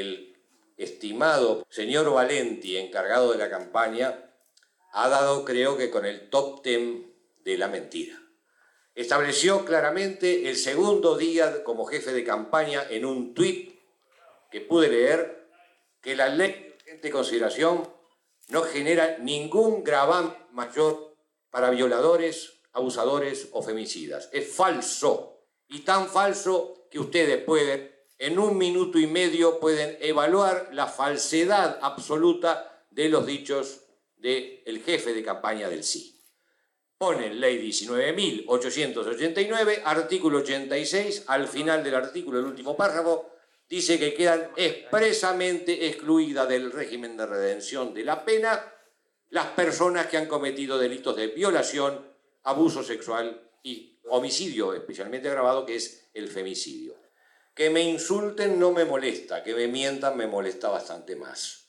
el estimado señor Valenti, encargado de la campaña, ha dado creo que con el top ten de la mentira. Estableció claramente el segundo día como jefe de campaña en un tuit que pude leer que la ley de consideración no genera ningún gravamen mayor para violadores, abusadores o femicidas. Es falso. Y tan falso que ustedes pueden, en un minuto y medio, pueden evaluar la falsedad absoluta de los dichos del jefe de campaña del sí. Ponen ley 19.889, artículo 86, al final del artículo, el último párrafo, dice que quedan expresamente excluidas del régimen de redención de la pena las personas que han cometido delitos de violación, abuso sexual y homicidio especialmente agravado, que es el femicidio. Que me insulten no me molesta, que me mientan me molesta bastante más.